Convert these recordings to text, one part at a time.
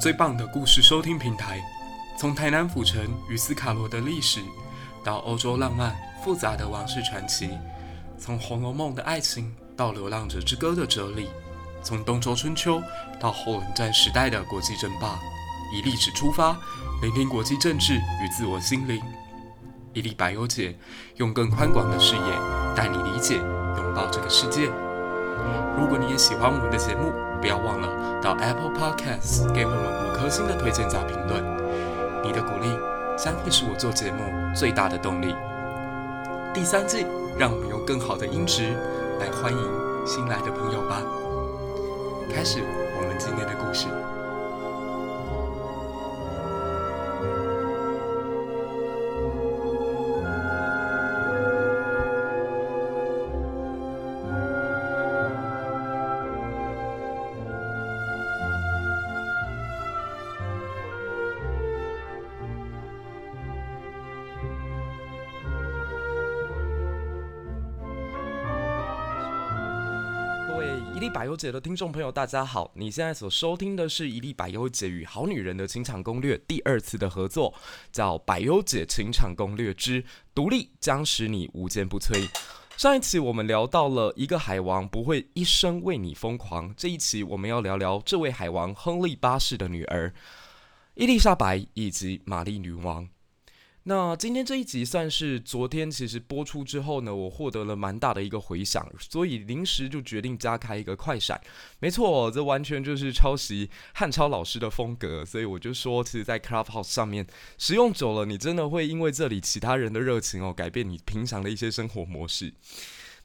最棒的故事收听平台，从台南府城与斯卡罗的历史，到欧洲浪漫复杂的王室传奇，从《红楼梦》的爱情到《流浪者之歌》的哲理，从东周春秋到后冷战时代的国际争霸，以历史出发，聆听国际政治与自我心灵。伊利百优解，用更宽广的视野带你理解、拥抱这个世界。如果你也喜欢我们的节目，不要忘了到 Apple Podcasts 给我们五颗星的推荐加评论。你的鼓励将会是我做节目最大的动力。第三季，让我们用更好的音质来欢迎新来的朋友吧。开始我们今天的故事。一历百忧解的听众朋友，大家好！你现在所收听的是《一历百忧解与好女人的情场攻略》第二次的合作，叫《百忧解情场攻略之独立将使你无坚不摧》。上一期我们聊到了一个海王不会一生为你疯狂，这一期我们要聊聊这位海王亨利八世的女儿伊丽莎白以及玛丽女王。那今天这一集算是昨天其实播出之后呢，我获得了蛮大的一个回响，所以临时就决定加开一个快闪。没错，这完全就是抄袭汉超老师的风格，所以我就说，其实，在 Clubhouse 上面使用久了，你真的会因为这里其他人的热情哦，改变你平常的一些生活模式。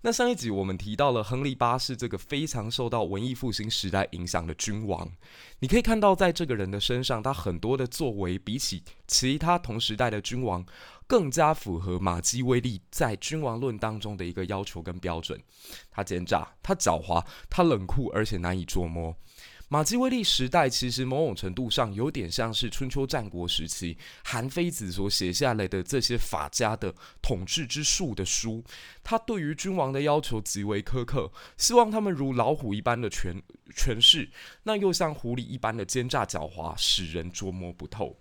那上一集我们提到了亨利八世这个非常受到文艺复兴时代影响的君王，你可以看到在这个人的身上，他很多的作为比起其他同时代的君王，更加符合马基威利在君王论当中的一个要求跟标准。他奸诈，他狡猾，他冷酷，而且难以捉摸。马基威利时代其实某种程度上有点像是春秋战国时期韩非子所写下来的这些法家的统治之术的书，他对于君王的要求极为苛刻，希望他们如老虎一般的权权势，那又像狐狸一般的奸诈狡猾，使人捉摸不透。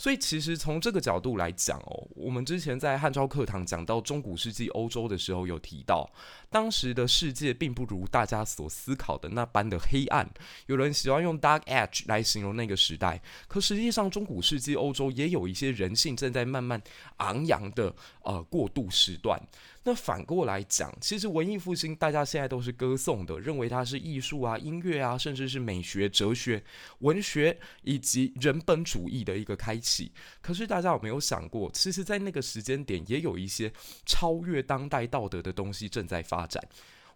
所以，其实从这个角度来讲哦，我们之前在汉朝课堂讲到中古世纪欧洲的时候，有提到当时的世界并不如大家所思考的那般的黑暗。有人喜欢用 dark edge 来形容那个时代，可实际上中古世纪欧洲也有一些人性正在慢慢昂扬的呃过渡时段。那反过来讲，其实文艺复兴大家现在都是歌颂的，认为它是艺术啊、音乐啊，甚至是美学、哲学、文学以及人本主义的一个开启。可是大家有没有想过，其实，在那个时间点，也有一些超越当代道德的东西正在发展。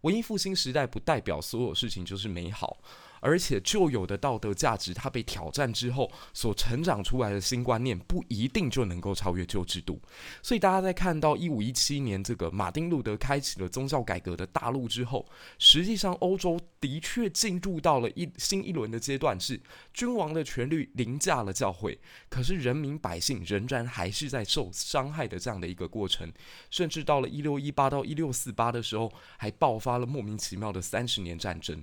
文艺复兴时代不代表所有事情就是美好。而且旧有的道德价值，它被挑战之后所成长出来的新观念，不一定就能够超越旧制度。所以大家在看到一五一七年这个马丁路德开启了宗教改革的大陆之后，实际上欧洲的确进入到了一新一轮的阶段，是君王的权力凌驾了教会，可是人民百姓仍然还是在受伤害的这样的一个过程。甚至到了一六一八到一六四八的时候，还爆发了莫名其妙的三十年战争。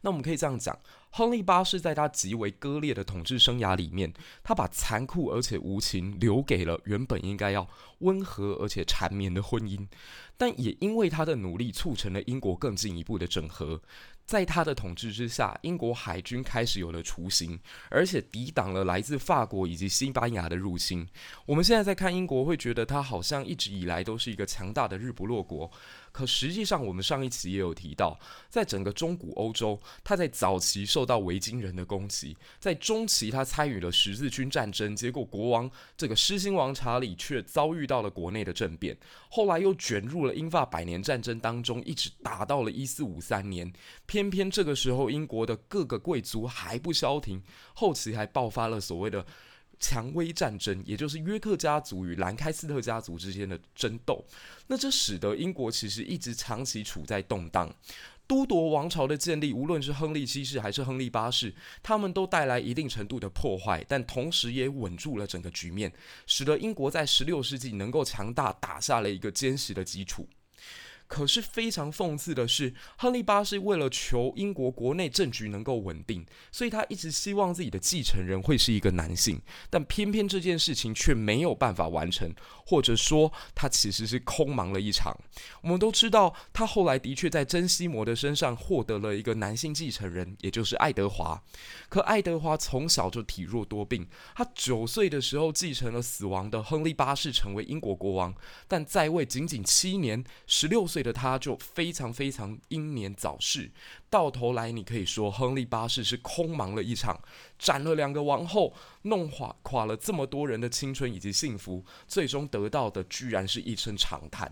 那我们可以这样讲，亨利八世在他极为割裂的统治生涯里面，他把残酷而且无情留给了原本应该要温和而且缠绵的婚姻，但也因为他的努力，促成了英国更进一步的整合。在他的统治之下，英国海军开始有了雏形，而且抵挡了来自法国以及西班牙的入侵。我们现在在看英国，会觉得他好像一直以来都是一个强大的日不落国。可实际上，我们上一期也有提到，在整个中古欧洲，他在早期受到维京人的攻击，在中期他参与了十字军战争，结果国王这个狮心王查理却遭遇到了国内的政变，后来又卷入了英法百年战争当中，一直打到了一四五三年。偏偏这个时候，英国的各个贵族还不消停，后期还爆发了所谓的蔷薇战争，也就是约克家族与兰开斯特家族之间的争斗。那这使得英国其实一直长期处在动荡。都铎王朝的建立，无论是亨利七世还是亨利八世，他们都带来一定程度的破坏，但同时也稳住了整个局面，使得英国在十六世纪能够强大，打下了一个坚实的基础。可是非常讽刺的是，亨利八世为了求英国国内政局能够稳定，所以他一直希望自己的继承人会是一个男性，但偏偏这件事情却没有办法完成，或者说他其实是空忙了一场。我们都知道，他后来的确在珍西摩的身上获得了一个男性继承人，也就是爱德华。可爱德华从小就体弱多病，他九岁的时候继承了死亡的亨利八世成为英国国王，但在位仅仅七年，十六岁岁的他就非常非常英年早逝。到头来，你可以说亨利八世是空忙了一场，斩了两个王后，弄垮垮了这么多人的青春以及幸福，最终得到的居然是一声长叹。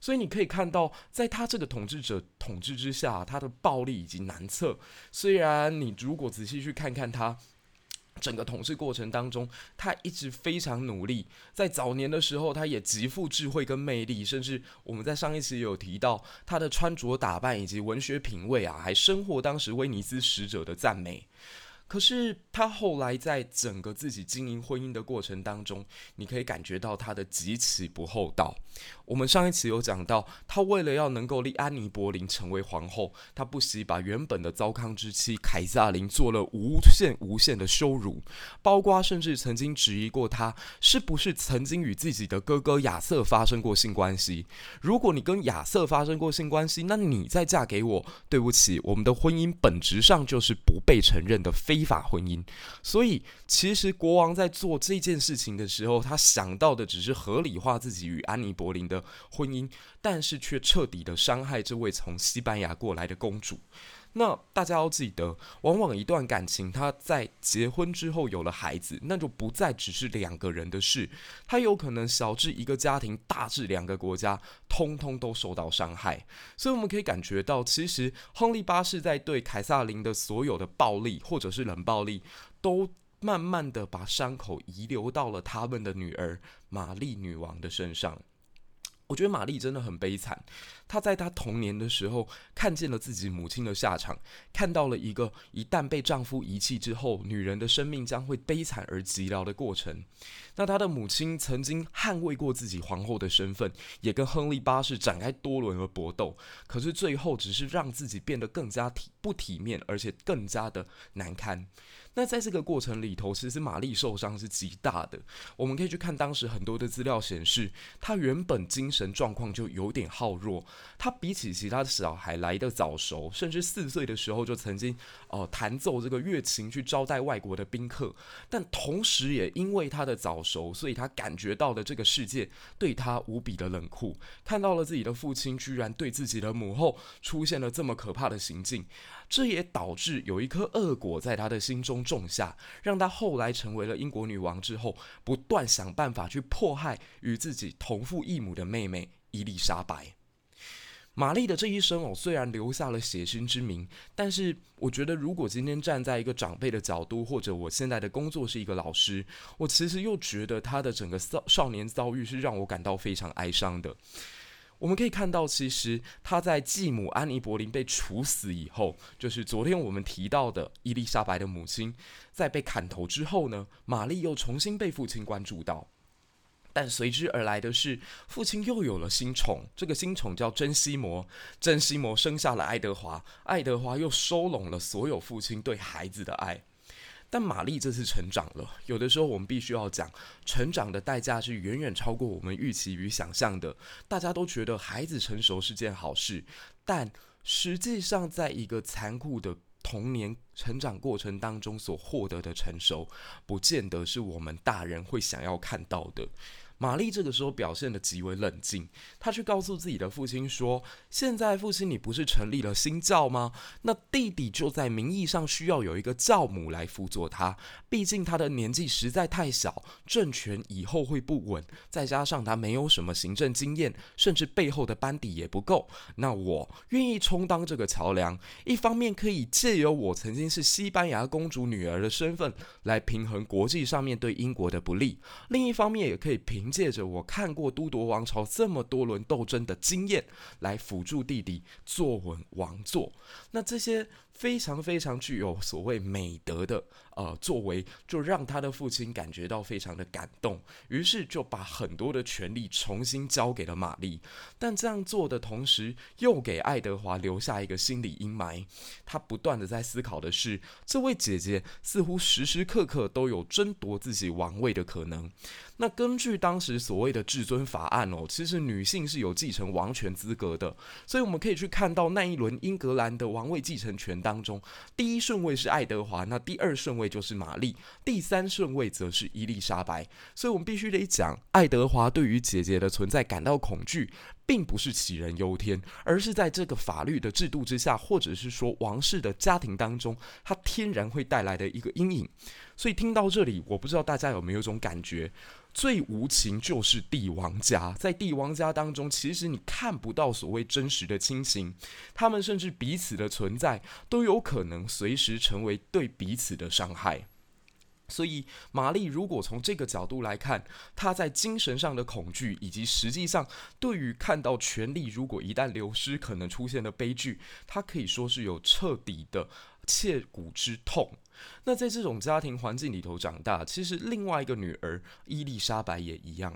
所以你可以看到，在他这个统治者统治之下，他的暴力以及难测。虽然你如果仔细去看看他。整个统治过程当中，他一直非常努力。在早年的时候，他也极富智慧跟魅力，甚至我们在上一期有提到他的穿着打扮以及文学品味啊，还深获当时威尼斯使者的赞美。可是他后来在整个自己经营婚姻的过程当中，你可以感觉到他的极其不厚道。我们上一期有讲到，他为了要能够立安妮·柏林成为皇后，他不惜把原本的糟糠之妻凯撒琳做了无限无限的羞辱，包括甚至曾经质疑过他是不是曾经与自己的哥哥亚瑟发生过性关系。如果你跟亚瑟发生过性关系，那你再嫁给我，对不起，我们的婚姻本质上就是不被承认的非依法婚姻。所以，其实国王在做这件事情的时候，他想到的只是合理化自己与安妮·柏林的婚姻，但是却彻底的伤害这位从西班牙过来的公主。那大家要记得，往往一段感情，它在结婚之后有了孩子，那就不再只是两个人的事，它有可能小至一个家庭，大至两个国家，通通都受到伤害。所以我们可以感觉到，其实亨利八世在对凯撒琳的所有的暴力或者是冷暴力，都慢慢的把伤口遗留到了他们的女儿玛丽女王的身上。我觉得玛丽真的很悲惨，她在她童年的时候看见了自己母亲的下场，看到了一个一旦被丈夫遗弃之后，女人的生命将会悲惨而寂寥的过程。那她的母亲曾经捍卫过自己皇后的身份，也跟亨利八世展开多轮的搏斗，可是最后只是让自己变得更加体不体面，而且更加的难堪。那在这个过程里头，其实玛丽受伤是极大的。我们可以去看当时很多的资料显示，她原本精神状况就有点耗弱。他比起其他的小孩来得早熟，甚至四岁的时候就曾经哦、弹奏这个乐琴去招待外国的宾客。但同时也因为他的早熟，所以他感觉到了这个世界对他无比的冷酷，看到了自己的父亲居然对自己的母后出现了这么可怕的行径。这也导致有一颗恶果在他的心中种下，让他后来成为了英国女王之后，不断想办法去迫害与自己同父异母的妹妹伊丽莎白。玛丽的这一生哦，虽然留下了血腥之名，但是我觉得，如果今天站在一个长辈的角度，或者我现在的工作是一个老师，我其实又觉得他的整个少少年遭遇是让我感到非常哀伤的。我们可以看到，其实他在继母安妮·博林被处死以后，就是昨天我们提到的伊丽莎白的母亲，在被砍头之后呢，玛丽又重新被父亲关注到，但随之而来的是，父亲又有了新宠，这个新宠叫珍西摩，珍西摩生下了爱德华，爱德华又收拢了所有父亲对孩子的爱。但玛丽这次成长了，有的时候我们必须要讲，成长的代价是远远超过我们预期与想象的。大家都觉得孩子成熟是件好事，但实际上，在一个残酷的童年成长过程当中所获得的成熟，不见得是我们大人会想要看到的。玛丽这个时候表现得极为冷静，她去告诉自己的父亲说：“现在父亲，你不是成立了新教吗？那弟弟就在名义上需要有一个教母来辅佐他，毕竟他的年纪实在太小，政权以后会不稳，再加上他没有什么行政经验，甚至背后的班底也不够。那我愿意充当这个桥梁，一方面可以借由我曾经是西班牙公主女儿的身份来平衡国际上面对英国的不利，另一方面也可以平。”借着我看过都铎王朝这么多轮斗争的经验，来辅助弟弟坐稳王座。那这些非常非常具有所谓美德的呃作为，就让他的父亲感觉到非常的感动，于是就把很多的权力重新交给了玛丽。但这样做的同时，又给爱德华留下一个心理阴霾。他不断的在思考的是，这位姐姐似乎时时刻刻都有争夺自己王位的可能。那根据当时所谓的至尊法案哦，其实女性是有继承王权资格的，所以我们可以去看到那一轮英格兰的王位继承权当中，第一顺位是爱德华，那第二顺位就是玛丽，第三顺位则是伊丽莎白。所以我们必须得讲，爱德华对于姐姐的存在感到恐惧，并不是杞人忧天，而是在这个法律的制度之下，或者是说王室的家庭当中，他天然会带来的一个阴影。所以听到这里，我不知道大家有没有一种感觉。最无情就是帝王家，在帝王家当中，其实你看不到所谓真实的亲情，他们甚至彼此的存在都有可能随时成为对彼此的伤害。所以，玛丽如果从这个角度来看，她在精神上的恐惧，以及实际上对于看到权力如果一旦流失可能出现的悲剧，她可以说是有彻底的切骨之痛。那在这种家庭环境里头长大，其实另外一个女儿伊丽莎白也一样。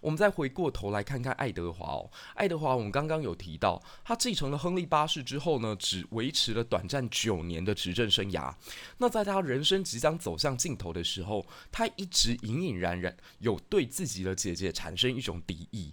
我们再回过头来看看爱德华哦，爱德华我们刚刚有提到，他继承了亨利八世之后呢，只维持了短暂九年的执政生涯。那在他人生即将走向尽头的时候，他一直隐隐然然有对自己的姐姐产生一种敌意。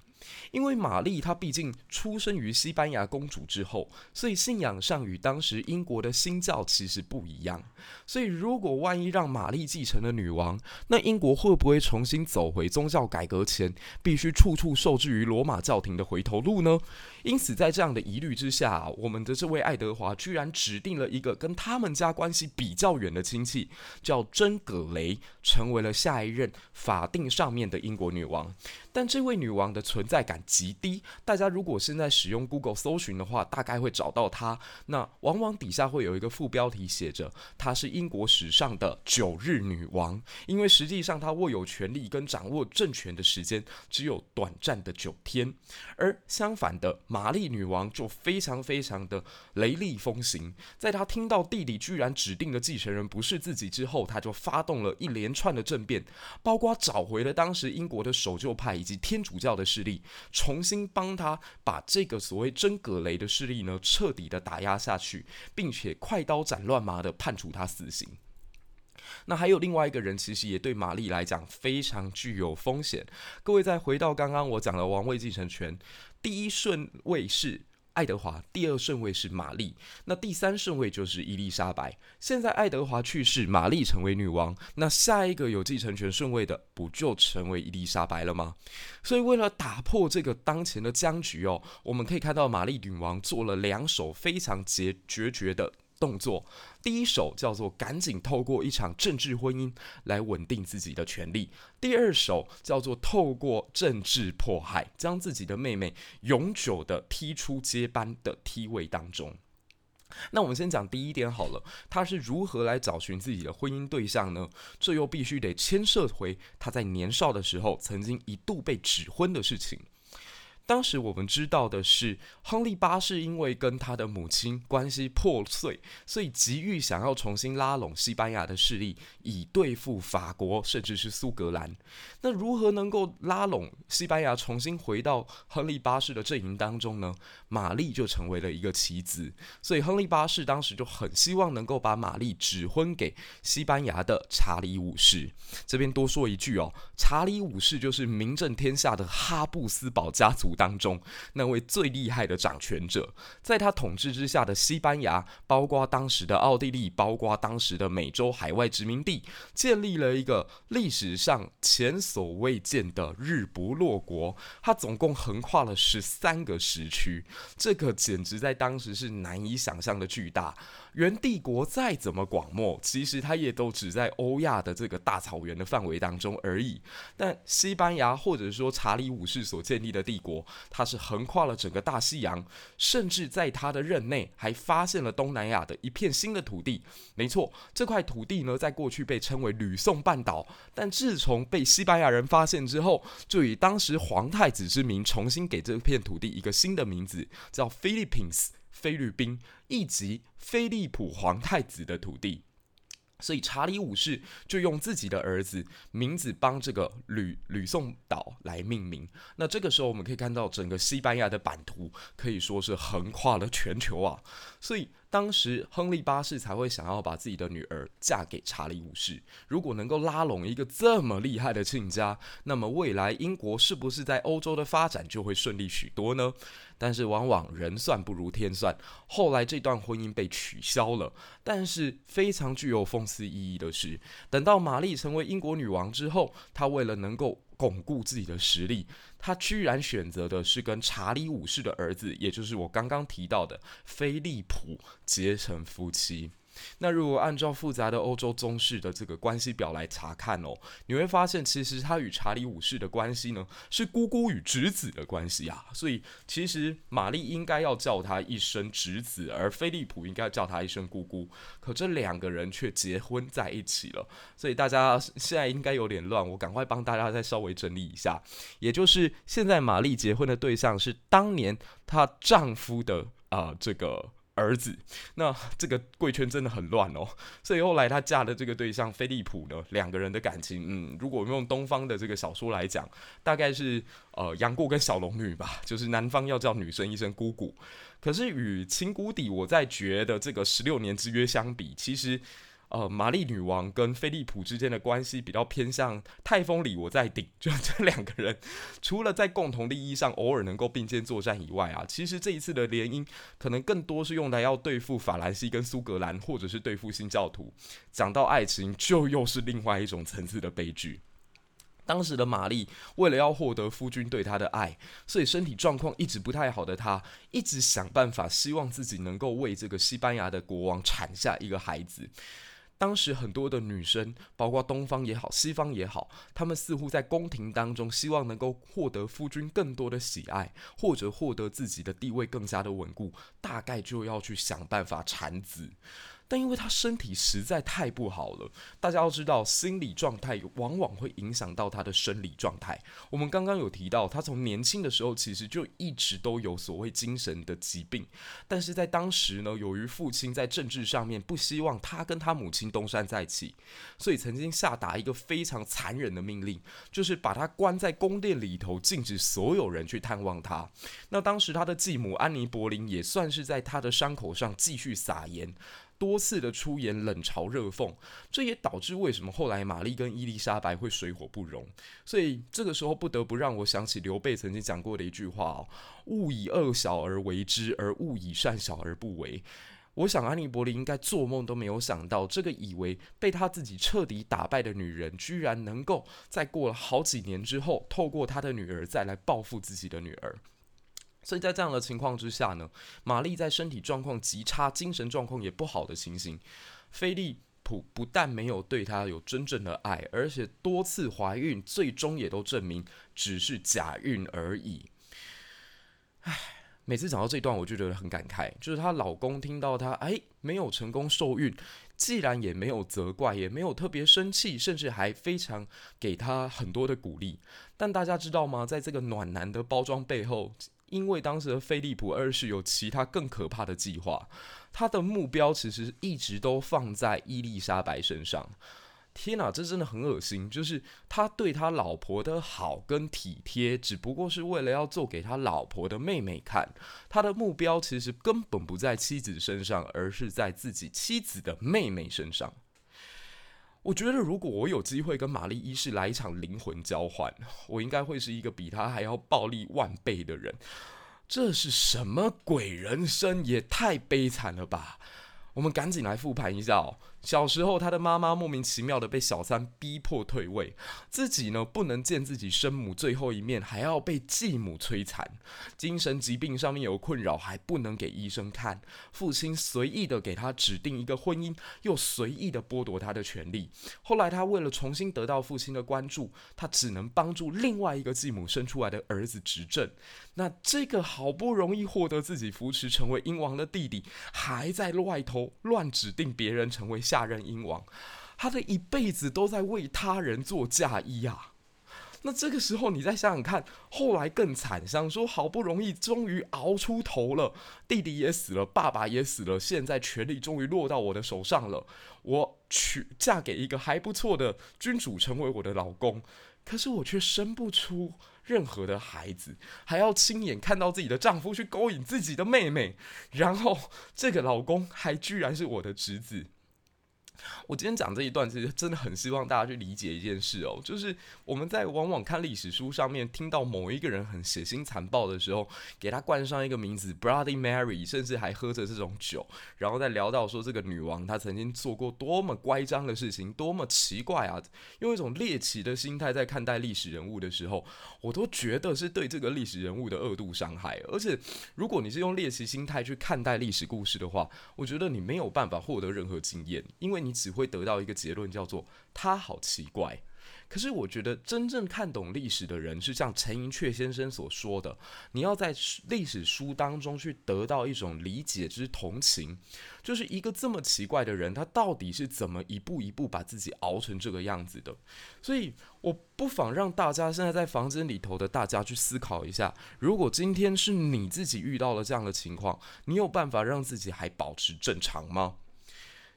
因为玛丽她毕竟出生于西班牙公主之后，所以信仰上与当时英国的新教其实不一样。所以如果万一让玛丽继承了女王，那英国会不会重新走回宗教改革前必须处处受制于罗马教廷的回头路呢？因此，在这样的疑虑之下，我们的这位爱德华居然指定了一个跟他们家关系比较远的亲戚，叫真葛雷，成为了下一任法定上面的英国女王。但这位女王的存在感极低，大家如果现在使用 Google 搜寻的话，大概会找到她。那往往底下会有一个副标题写着“她是英国史上的九日女王”，因为实际上她握有权力跟掌握政权的时间只有短暂的九天。而相反的，玛丽女王就非常非常的雷厉风行，在她听到弟弟居然指定的继承人不是自己之后，她就发动了一连串的政变，包括找回了当时英国的守旧派。以及天主教的势力，重新帮他把这个所谓珍葛雷的势力呢，彻底的打压下去，并且快刀斩乱麻的判处他死刑。那还有另外一个人，其实也对玛丽来讲非常具有风险。各位再回到刚刚我讲的王位继承权，第一顺位是。爱德华第二顺位是玛丽，那第三顺位就是伊丽莎白。现在爱德华去世，玛丽成为女王，那下一个有继承权顺位的，不就成为伊丽莎白了吗？所以为了打破这个当前的僵局哦，我们可以看到玛丽女王做了两手非常决决绝的动作。第一手叫做赶紧透过一场政治婚姻来稳定自己的权力，第二手叫做透过政治迫害，将自己的妹妹永久的踢出接班的梯位当中。那我们先讲第一点好了，他是如何来找寻自己的婚姻对象呢？这又必须得牵涉回他在年少的时候曾经一度被指婚的事情。当时我们知道的是，亨利八世因为跟他的母亲关系破碎，所以急于想要重新拉拢西班牙的势力，以对付法国，甚至是苏格兰。那如何能够拉拢西班牙，重新回到亨利八世的阵营当中呢？玛丽就成为了一个棋子，所以亨利八世当时就很希望能够把玛丽指婚给西班牙的查理五世。这边多说一句哦，查理五世就是名震天下的哈布斯堡家族当中那位最厉害的掌权者，在他统治之下的西班牙，包括当时的奥地利，包括当时的美洲海外殖民地，建立了一个历史上前所未见的日不落国。他总共横跨了十三个时区，这个简直在当时是难以想象的巨大。元帝国再怎么广袤，其实它也都只在欧亚的这个大草原的范围当中而已。但西班牙或者说查理五世所建立的帝国，它是横跨了整个大西洋，甚至在他的任内还发现了东南亚的一片新的土地。没错，这块土地呢，在过去被称为吕宋半岛，但自从被西班牙人发现之后，就以当时皇太子之名重新给这片土地一个新的名字，叫 Philippines。菲律宾以及菲利普皇太子的土地。所以查理五世就用自己的儿子名字帮这个吕吕宋岛来命名。那这个时候我们可以看到，整个西班牙的版图可以说是横跨了全球啊。所以当时亨利八世才会想要把自己的女儿嫁给查理五世。如果能够拉拢一个这么厉害的亲家，那么未来英国是不是在欧洲的发展就会顺利许多呢？但是往往人算不如天算，后来这段婚姻被取消了。但是非常具有讽刺意义的是，等到玛丽成为英国女王之后，她为了能够巩固自己的实力，他居然选择的是跟查理五世的儿子，也就是我刚刚提到的菲利普结成夫妻。那如果按照复杂的欧洲宗室的这个关系表来查看哦，你会发现其实他与查理五世的关系呢是姑姑与侄子的关系啊，所以其实玛丽应该要叫他一声侄子，而菲利普应该叫他一声姑姑，可这两个人却结婚在一起了，所以大家现在应该有点乱，我赶快帮大家再稍微整理一下，也就是现在玛丽结婚的对象是当年她丈夫的啊、这个。儿子，那这个贵圈真的很乱哦，所以后来她嫁的这个对象菲利普呢，两个人的感情，嗯，如果用东方的这个小说来讲，大概是呃杨过跟小龙女吧，就是男方要叫女生一声姑姑，可是与情谷底我在觉得这个十六年之约相比，其实。呃，玛丽女王跟菲利普之间的关系比较偏向泰丰里我在顶，就 这两个人，除了在共同利益上偶尔能够并肩作战以外啊，其实这一次的联姻可能更多是用来要对付法兰西跟苏格兰，或者是对付新教徒。讲到爱情，就又是另外一种层次的悲剧。当时的玛丽为了要获得夫君对她的爱，所以身体状况一直不太好的她，一直想办法希望自己能够为这个西班牙的国王产下一个孩子。当时很多的女生，包括东方也好，西方也好，她们似乎在宫廷当中，希望能够获得夫君更多的喜爱，或者获得自己的地位更加的稳固，大概就要去想办法产子。但因为他身体实在太不好了，大家要知道，心理状态往往会影响到他的生理状态。我们刚刚有提到，他从年轻的时候其实就一直都有所谓精神的疾病，但是在当时呢，由于父亲在政治上面不希望他跟他母亲东山再起，所以曾经下达一个非常残忍的命令，就是把他关在宫殿里头，禁止所有人去探望他。那当时他的继母安妮·博林也算是在他的伤口上继续撒盐。多次的出言冷嘲热讽，这也导致为什么后来玛丽跟伊丽莎白会水火不容。所以这个时候不得不让我想起刘备曾经讲过的一句话哦：“勿以恶小而为之，而勿以善小而不为。”我想安妮·博林应该做梦都没有想到，这个以为被他自己彻底打败的女人，居然能够在过了好几年之后，透过他的女儿再来报复自己的女儿。所以在这样的情况之下呢，玛丽在身体状况极差、精神状况也不好的情形，菲利普不但没有对她有真正的爱，而且多次怀孕，最终也都证明只是假孕而已。唉，每次讲到这段，我就觉得很感慨，就是她老公听到她哎没有成功受孕，既然也没有责怪，也没有特别生气，甚至还非常给她很多的鼓励。但大家知道吗？在这个暖男的包装背后，因为当时的菲利普二世有其他更可怕的计划，他的目标其实一直都放在伊丽莎白身上。天哪，这真的很恶心！就是他对他老婆的好跟体贴，只不过是为了要做给他老婆的妹妹看。他的目标其实根本不在妻子身上，而是在自己妻子的妹妹身上。我觉得，如果我有机会跟玛丽一世来一场灵魂交换，我应该会是一个比他还要暴力万倍的人。这是什么鬼人生？也太悲惨了吧！我们赶紧来复盘一下哦。小时候，他的妈妈莫名其妙的被小三逼迫退位，自己呢不能见自己生母最后一面，还要被继母摧残，精神疾病上面有困扰，还不能给医生看。父亲随意的给他指定一个婚姻，又随意的剥夺他的权利。后来，他为了重新得到父亲的关注，他只能帮助另外一个继母生出来的儿子执政。那这个好不容易获得自己扶持成为英王的弟弟，还在外头乱指定别人成为。下任英王，他的一辈子都在为他人做嫁衣啊！那这个时候你再想想看，后来更惨，想说好不容易终于熬出头了，弟弟也死了，爸爸也死了，现在权力终于落到我的手上了，我娶嫁给一个还不错的君主成为我的老公，可是我却生不出任何的孩子，还要亲眼看到自己的丈夫去勾引自己的妹妹，然后这个老公还居然是我的侄子。我今天讲这一段，其实真的很希望大家去理解一件事哦，就是我们在往往看历史书上面听到某一个人很血腥残暴的时候，给他冠上一个名字 Bloody Mary，甚至还喝着这种酒，然后再聊到说这个女王她曾经做过多么乖张的事情，多么奇怪啊，用一种猎奇的心态在看待历史人物的时候，我都觉得是对这个历史人物的二度伤害。而且，如果你是用猎奇心态去看待历史故事的话，我觉得你没有办法获得任何经验，因为你。只会得到一个结论，叫做他好奇怪。可是我觉得真正看懂历史的人，是像陈寅恪先生所说的，你要在历史书当中去得到一种理解之同情，就是一个这么奇怪的人，他到底是怎么一步一步把自己熬成这个样子的。所以我不妨让大家现在在房间里头的大家去思考一下，如果今天是你自己遇到了这样的情况，你有办法让自己还保持正常吗？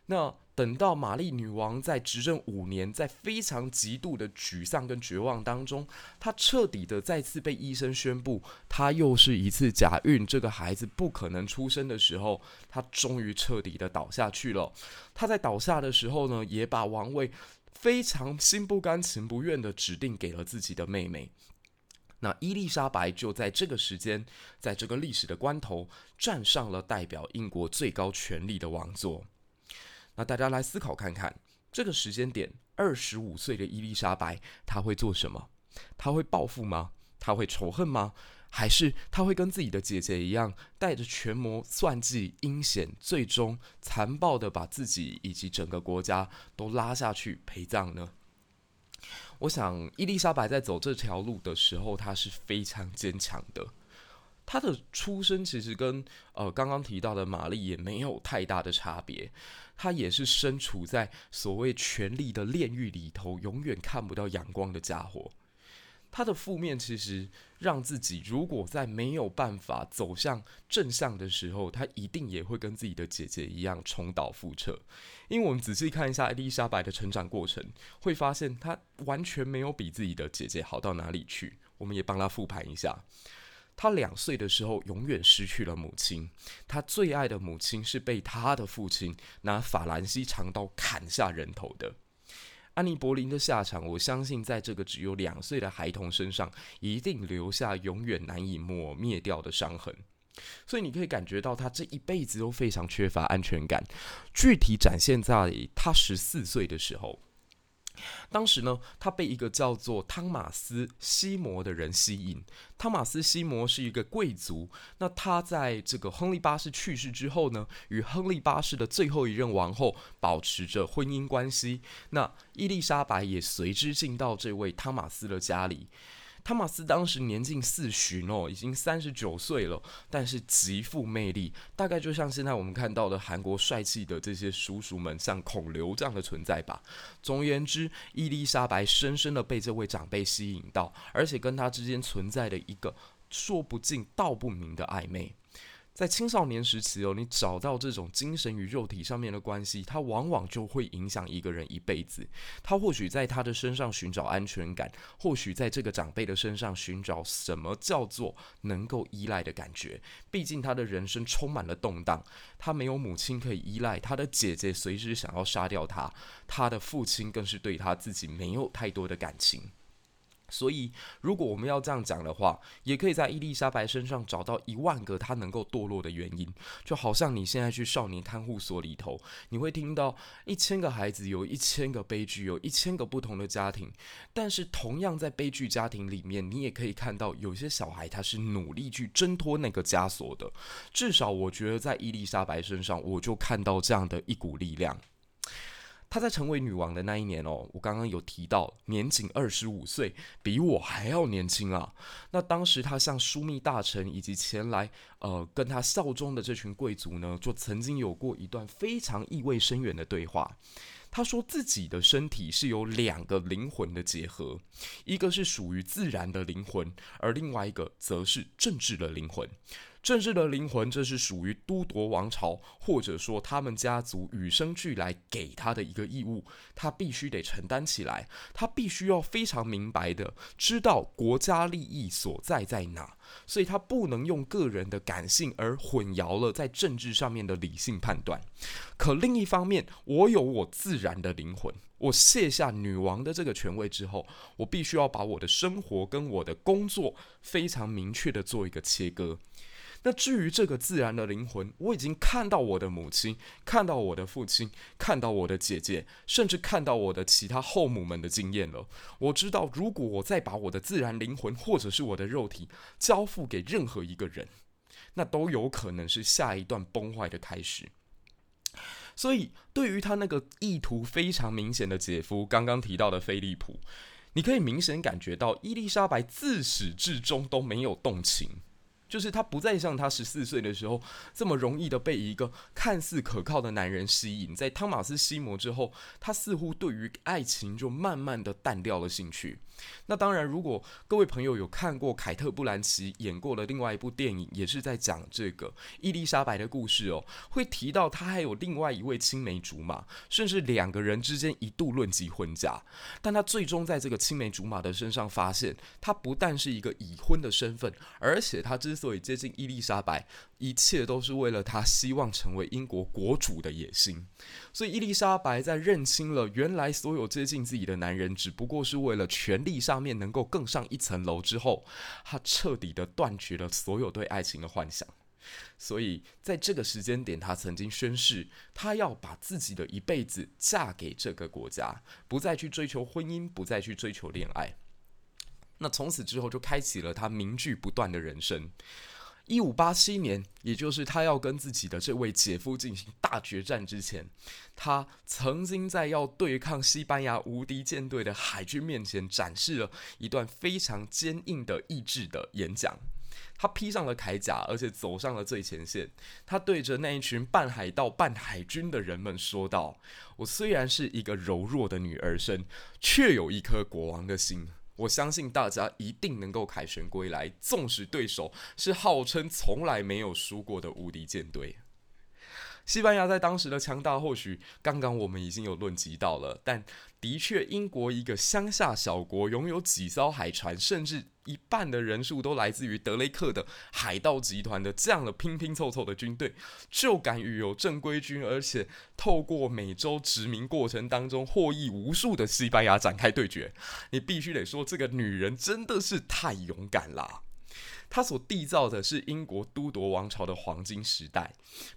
那等到玛丽女王在执政五年，在非常极度的沮丧跟绝望当中，她彻底的再次被医生宣布，她又是一次假孕，这个孩子不可能出生的时候，她终于彻底的倒下去了。她在倒下的时候呢，也把王位非常心不甘情不愿的指定给了自己的妹妹。那伊丽莎白就在这个时间，在这个历史的关头，站上了代表英国最高权力的王座。那大家来思考看看，这个时间点，二十五岁的伊丽莎白，她会做什么？她会报复吗？她会仇恨吗？还是她会跟自己的姐姐一样，带着权谋算计、阴险，最终残暴的把自己以及整个国家都拉下去陪葬呢？我想，伊丽莎白在走这条路的时候，她是非常坚强的。她的出身其实跟呃刚刚提到的玛丽也没有太大的差别，她也是身处在所谓权力的炼狱里头，永远看不到阳光的家伙。她的负面其实让自己如果在没有办法走向正向的时候，她一定也会跟自己的姐姐一样重蹈覆辙。因为我们仔细看一下伊丽莎白的成长过程，会发现她完全没有比自己的姐姐好到哪里去。我们也帮她复盘一下。他两岁的时候，永远失去了母亲。他最爱的母亲是被他的父亲拿法兰西长刀砍下人头的。安妮·博林的下场，我相信在这个只有两岁的孩童身上，一定留下永远难以抹灭掉的伤痕。所以你可以感觉到，他这一辈子都非常缺乏安全感。具体展现在他十四岁的时候。当时呢，他被一个叫做汤马斯·西摩的人吸引。汤马斯·西摩是一个贵族。那他在这个亨利八世去世之后呢，与亨利八世的最后一任王后保持着婚姻关系。那伊丽莎白也随之进到这位汤马斯的家里。汤马斯当时年近四旬哦，已经三十九岁了，但是极富魅力，大概就像现在我们看到的韩国帅气的这些叔叔们，像孔刘这样的存在吧。总而言之，伊丽莎白深深的被这位长辈吸引到，而且跟他之间存在的一个说不尽道不明的暧昧。在青少年时期哦，你找到这种精神与肉体上面的关系，它往往就会影响一个人一辈子。他或许在他的身上寻找安全感，或许在这个长辈的身上寻找什么叫做能够依赖的感觉。毕竟他的人生充满了动荡，他没有母亲可以依赖，他的姐姐随时想要杀掉他，他的父亲更是对他自己没有太多的感情。所以，如果我们要这样讲的话，也可以在伊丽莎白身上找到一万个她能够堕落的原因。就好像你现在去少年看护所里头，你会听到一千个孩子有一千个悲剧，有一千个不同的家庭。但是，同样在悲剧家庭里面，你也可以看到有些小孩他是努力去挣脱那个枷锁的。至少，我觉得在伊丽莎白身上，我就看到这样的一股力量。她在成为女王的那一年哦，我刚刚有提到，年仅二十五岁，比我还要年轻啊。那当时她向枢密大臣以及前来呃跟她效忠的这群贵族呢，就曾经有过一段非常意味深远的对话。她说自己的身体是由两个灵魂的结合，一个是属于自然的灵魂，而另外一个则是政治的灵魂。政治的灵魂，这是属于都铎王朝，或者说他们家族与生俱来给他的一个义务，他必须得承担起来。他必须要非常明白的知道国家利益所在在哪，所以他不能用个人的感性而混淆了在政治上面的理性判断。可另一方面，我有我自然的灵魂，我卸下女王的这个权位之后，我必须要把我的生活跟我的工作非常明确的做一个切割。那至于这个自然的灵魂，我已经看到我的母亲，看到我的父亲，看到我的姐姐，甚至看到我的其他后母们的经验了。我知道，如果我再把我的自然灵魂或者是我的肉体交付给任何一个人，那都有可能是下一段崩坏的开始。所以，对于他那个意图非常明显的姐夫，刚刚提到的菲利普，你可以明显感觉到伊丽莎白自始至终都没有动情。就是他不再像他十四岁的时候这么容易的被一个看似可靠的男人吸引。在汤马斯·西摩之后，他似乎对于爱情就慢慢的淡掉了兴趣。那当然，如果各位朋友有看过凯特·布兰奇演过的另外一部电影，也是在讲这个伊丽莎白的故事哦，会提到他还有另外一位青梅竹马，甚至两个人之间一度论及婚嫁。但他最终在这个青梅竹马的身上发现，他不但是一个已婚的身份，而且他之所以接近伊丽莎白，一切都是为了他希望成为英国国主的野心。所以伊丽莎白在认清了原来所有接近自己的男人只不过是为了权力上面能够更上一层楼之后，她彻底的断绝了所有对爱情的幻想。所以在这个时间点，她曾经宣誓，她要把自己的一辈子嫁给这个国家，不再去追求婚姻，不再去追求恋爱。那从此之后，就开启了她名句不断的人生。一五八七年，也就是他要跟自己的这位姐夫进行大决战之前，他曾经在要对抗西班牙无敌舰队的海军面前展示了一段非常坚硬的意志的演讲。他披上了铠甲，而且走上了最前线。他对着那一群半海盗、半海军的人们说道：“我虽然是一个柔弱的女儿身，却有一颗国王的心。”我相信大家一定能够凯旋归来，纵使对手是号称从来没有输过的无敌舰队。西班牙在当时的强大，或许刚刚我们已经有论及到了，但的确，英国一个乡下小国，拥有几艘海船，甚至一半的人数都来自于德雷克的海盗集团的这样的拼拼凑凑的军队，就敢与有正规军，而且透过美洲殖民过程当中获益无数的西班牙展开对决，你必须得说，这个女人真的是太勇敢了。他所缔造的是英国都铎王朝的黄金时代，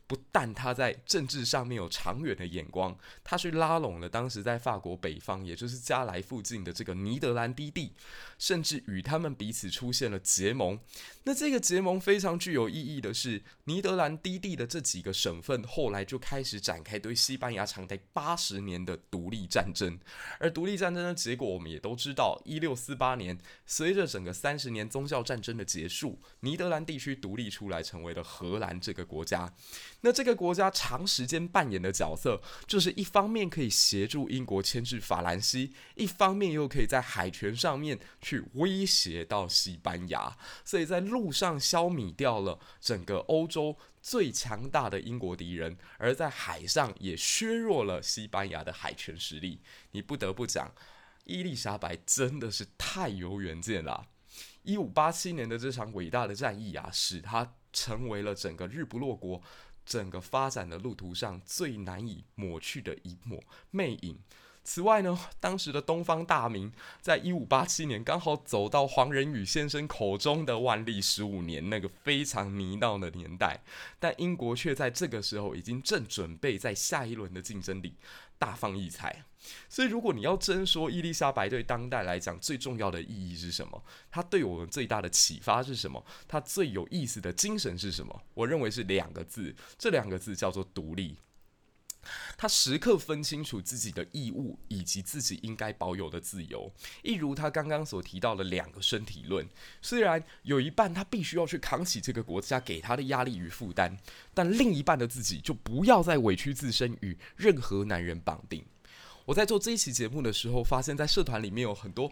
不但他在政治上面有长远的眼光，他去拉拢了当时在法国北方，也就是加莱附近的这个尼德兰低地，甚至与他们彼此出现了结盟。那这个结盟非常具有意义的是，尼德兰低地的这几个省份后来就开始展开对西班牙长达八十年的独立战争，而独立战争的结果我们也都知道，一六四八年，随着整个三十年宗教战争的结束。尼德兰地区独立出来，成为了荷兰这个国家。那这个国家长时间扮演的角色，就是一方面可以协助英国牵制法兰西，一方面又可以在海权上面去威胁到西班牙。所以在路上消弭掉了整个欧洲最强大的英国敌人，而在海上也削弱了西班牙的海权实力。你不得不讲，伊丽莎白真的是太有远见了。一五八七年的这场伟大的战役啊，使他成为了整个日不落国整个发展的路途上最难以抹去的一抹魅影。此外呢，当时的东方大明在一五八七年刚好走到黄仁宇先生口中的万历十五年那个非常迷闹的年代，但英国却在这个时候已经正准备在下一轮的竞争里大放异彩。所以，如果你要真说伊丽莎白对当代来讲最重要的意义是什么，它对我们最大的启发是什么，它最有意思的精神是什么？我认为是两个字，这两个字叫做独立。他时刻分清楚自己的义务以及自己应该保有的自由，一如他刚刚所提到的两个身体论。虽然有一半他必须要去扛起这个国家给他的压力与负担，但另一半的自己就不要再委屈自身与任何男人绑定。我在做这一期节目的时候，发现在社团里面有很多。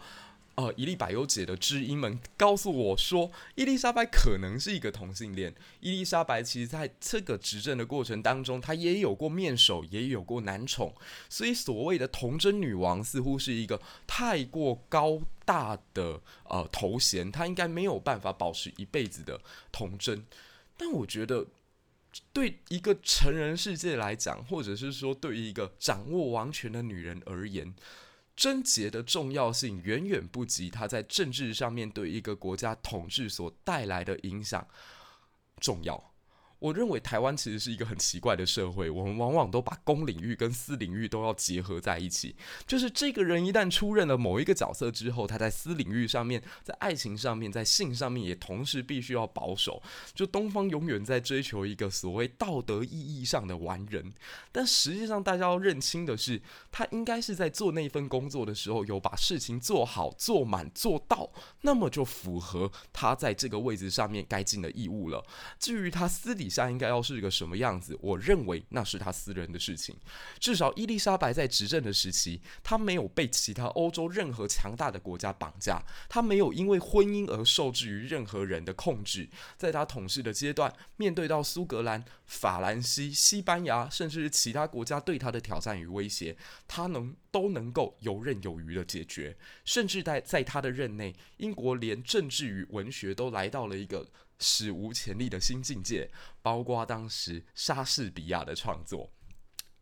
呃，伊丽百优姐的知音们告诉我说，伊丽莎白可能是一个同性恋。伊丽莎白其实在这个执政的过程当中，她也有过面首，也有过男宠，所以所谓的童贞女王似乎是一个太过高大的呃头衔，她应该没有办法保持一辈子的童贞。但我觉得，对一个成人世界来讲，或者是说对于一个掌握王权的女人而言，贞洁的重要性远远不及它在政治上面对一个国家统治所带来的影响重要。我认为台湾其实是一个很奇怪的社会，我们往往都把公领域跟私领域都要结合在一起。就是这个人一旦出任了某一个角色之后，他在私领域上面、在爱情上面、在性上面也同时必须要保守。就东方永远在追求一个所谓道德意义上的完人，但实际上大家要认清的是，他应该是在做那份工作的时候有把事情做好、做满、做到，那么就符合他在这个位置上面该尽的义务了。至于他私底底，下应该要是一个什么样子？我认为那是他私人的事情。至少伊丽莎白在执政的时期，她没有被其他欧洲任何强大的国家绑架，她没有因为婚姻而受制于任何人的控制。在她统治的阶段，面对到苏格兰、法兰西、西班牙，甚至是其他国家对她的挑战与威胁，她能都能够游刃有余的解决。甚至在在她的任内，英国连政治与文学都来到了一个。史无前例的新境界，包括当时莎士比亚的创作。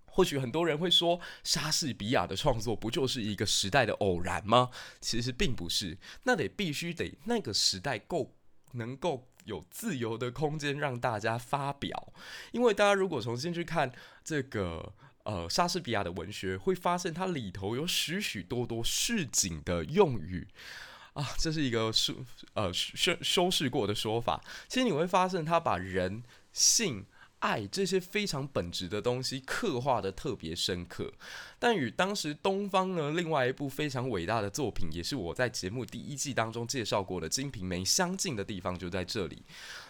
或许很多人会说，莎士比亚的创作不就是一个时代的偶然吗？其实并不是，那得必须得那个时代够能够有自由的空间让大家发表。因为大家如果重新去看这个呃莎士比亚的文学，会发现它里头有许许多多市井的用语。啊，这是一个修呃修修饰过的说法。其实你会发现，他把人性、爱这些非常本质的东西刻画的特别深刻。但与当时东方呢，另外一部非常伟大的作品，也是我在节目第一季当中介绍过的《金瓶梅》相近的地方，就在这里。《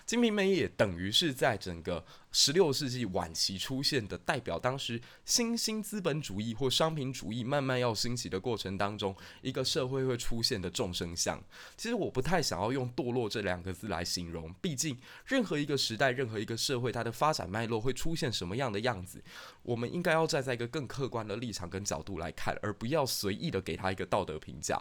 金瓶梅》也等于是在整个十六世纪晚期出现的，代表当时新兴资本主义或商品主义慢慢要兴起的过程当中，一个社会会出现的众生相。其实我不太想要用堕落这两个字来形容，毕竟任何一个时代、任何一个社会，它的发展脉络会出现什么样的样子，我们应该要站在一个更客观的立场跟角度来看，而不要随意的给他一个道德评价。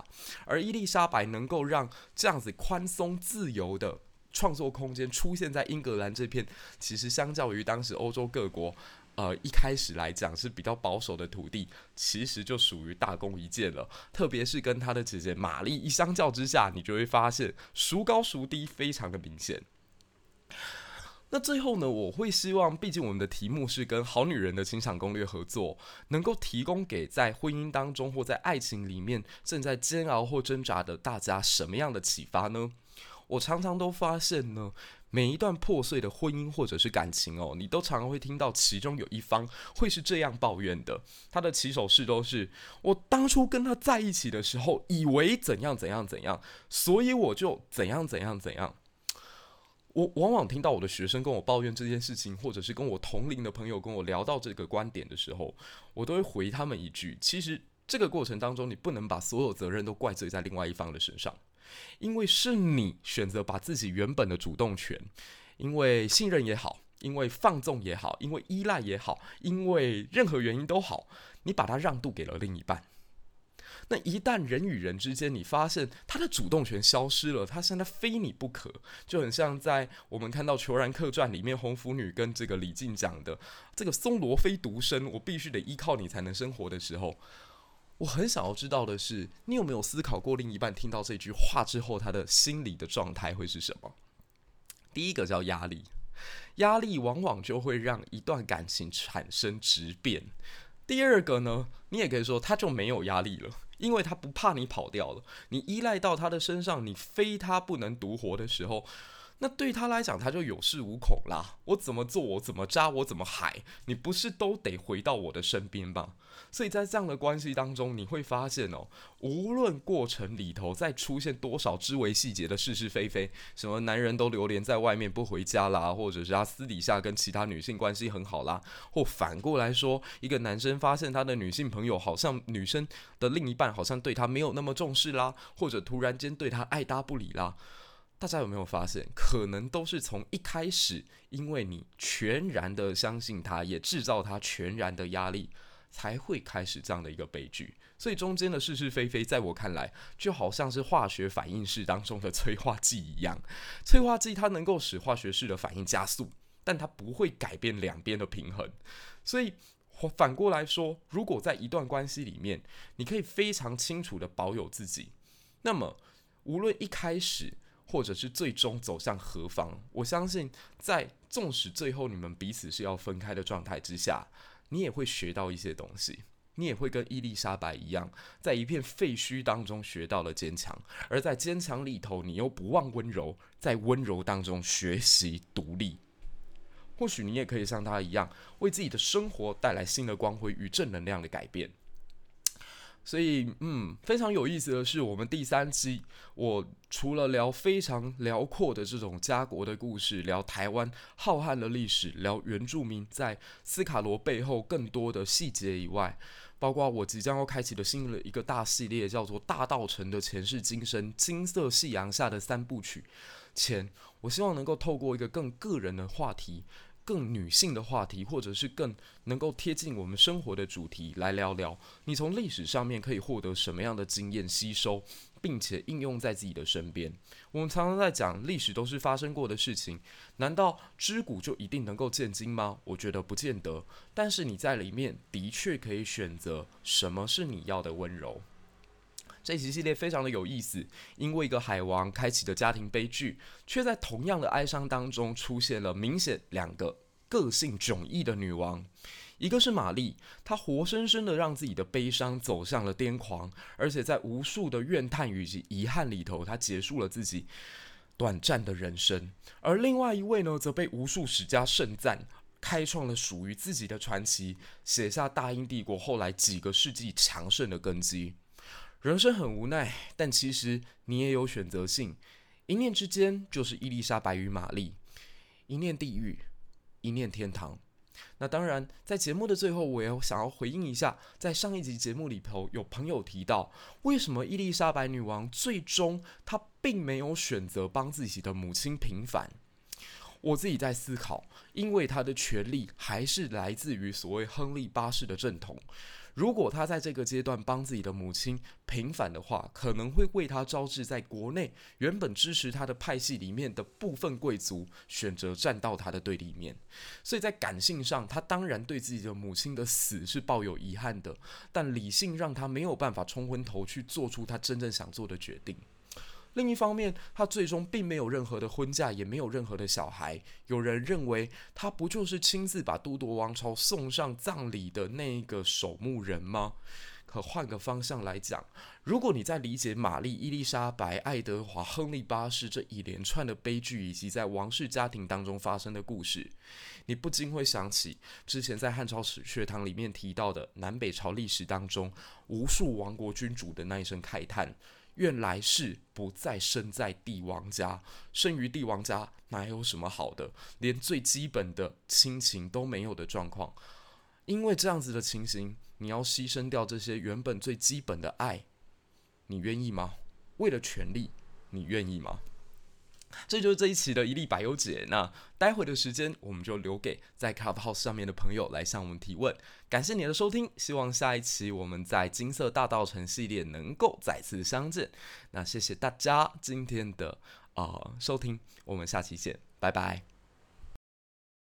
而伊丽莎白能够让这样子宽松自由的。创作空间出现在英格兰这片，其实相较于当时欧洲各国，呃，一开始来讲是比较保守的土地，其实就属于大功一件了。特别是跟他的姐姐玛丽一相较之下，你就会发现孰高孰低非常的明显。那最后呢，我会希望，毕竟我们的题目是跟《好女人的情场攻略》合作，能够提供给在婚姻当中或在爱情里面正在煎熬或挣扎的大家什么样的启发呢？我常常都发现呢，每一段破碎的婚姻或者是感情哦，你都常常会听到其中有一方会是这样抱怨的，他的起手式都是：我当初跟他在一起的时候，以为怎样怎样怎样，所以我就怎样怎样怎样。我往往听到我的学生跟我抱怨这件事情，或者是跟我同龄的朋友跟我聊到这个观点的时候，我都会回他们一句：其实这个过程当中，你不能把所有责任都怪罪在另外一方的身上。因为是你选择把自己原本的主动权，因为信任也好，因为放纵也好，因为依赖也好，因为任何原因都好，你把它让渡给了另一半。那一旦人与人之间，你发现他的主动权消失了，他现在非你不可，就很像在我们看到《虬髯客传》里面红拂女跟这个李靖讲的这个松萝非独生，我必须得依靠你才能生活的时候。我很想要知道的是，你有没有思考过另一半听到这句话之后，他的心理的状态会是什么？第一个叫压力，压力往往就会让一段感情产生质变。第二个呢，你也可以说他就没有压力了，因为他不怕你跑掉了，你依赖到他的身上，你非他不能独活的时候。那对他来讲，他就有恃无恐啦。我怎么做，我怎么扎，我怎么海，你不是都得回到我的身边吗？所以在这样的关系当中，你会发现哦，无论过程里头再出现多少枝微细节的是是非非，什么男人都流连在外面不回家啦，或者是他私底下跟其他女性关系很好啦，或反过来说，一个男生发现他的女性朋友好像女生的另一半好像对他没有那么重视啦，或者突然间对他爱答不理啦。大家有没有发现，可能都是从一开始，因为你全然的相信他，也制造他全然的压力，才会开始这样的一个悲剧。所以中间的是是非非，在我看来，就好像是化学反应式当中的催化剂一样。催化剂它能够使化学式的反应加速，但它不会改变两边的平衡。所以反过来说，如果在一段关系里面，你可以非常清楚的保有自己，那么无论一开始。或者是最终走向何方？我相信，在纵使最后你们彼此是要分开的状态之下，你也会学到一些东西。你也会跟伊丽莎白一样，在一片废墟当中学到了坚强，而在坚强里头，你又不忘温柔，在温柔当中学习独立。或许你也可以像他一样，为自己的生活带来新的光辉与正能量的改变。所以，嗯，非常有意思的是，我们第三期，我除了聊非常辽阔的这种家国的故事，聊台湾浩瀚的历史，聊原住民在斯卡罗背后更多的细节以外，包括我即将要开启的新的一个大系列，叫做《大道城的前世今生：金色夕阳下的三部曲》前，我希望能够透过一个更个人的话题。更女性的话题，或者是更能够贴近我们生活的主题来聊聊。你从历史上面可以获得什么样的经验吸收，并且应用在自己的身边？我们常常在讲历史都是发生过的事情，难道知古就一定能够见今吗？我觉得不见得。但是你在里面的确可以选择什么是你要的温柔。这一集系列非常的有意思，因为一个海王开启的家庭悲剧，却在同样的哀伤当中出现了明显两个个性迥异的女王。一个是玛丽，她活生生的让自己的悲伤走向了癫狂，而且在无数的怨叹以及遗憾里头，她结束了自己短暂的人生。而另外一位呢，则被无数史家盛赞，开创了属于自己的传奇，写下大英帝国后来几个世纪强盛的根基。人生很无奈，但其实你也有选择性。一念之间，就是伊丽莎白与玛丽；一念地狱，一念天堂。那当然，在节目的最后，我也想要回应一下，在上一集节目里头，有朋友提到，为什么伊丽莎白女王最终她并没有选择帮自己的母亲平反？我自己在思考，因为她的权力还是来自于所谓亨利八世的正统。如果他在这个阶段帮自己的母亲平反的话，可能会为他招致在国内原本支持他的派系里面的部分贵族选择站到他的对立面。所以在感性上，他当然对自己的母亲的死是抱有遗憾的，但理性让他没有办法冲昏头去做出他真正想做的决定。另一方面，他最终并没有任何的婚嫁，也没有任何的小孩。有人认为，他不就是亲自把都铎王朝送上葬礼的那一个守墓人吗？可换个方向来讲，如果你在理解玛丽、伊丽莎白、爱德华、亨利八世这一连串的悲剧，以及在王室家庭当中发生的故事，你不禁会想起之前在汉朝史学堂里面提到的南北朝历史当中，无数亡国君主的那一声慨叹。愿来世不再生在帝王家，生于帝王家哪有什么好的？连最基本的亲情都没有的状况，因为这样子的情形，你要牺牲掉这些原本最基本的爱，你愿意吗？为了权力，你愿意吗？这就是这一期的一粒百忧解。那待会的时间，我们就留给在 Clubhouse 上面的朋友来向我们提问。感谢你的收听，希望下一期我们在金色大道城系列能够再次相见。那谢谢大家今天的啊、呃、收听，我们下期见，拜拜。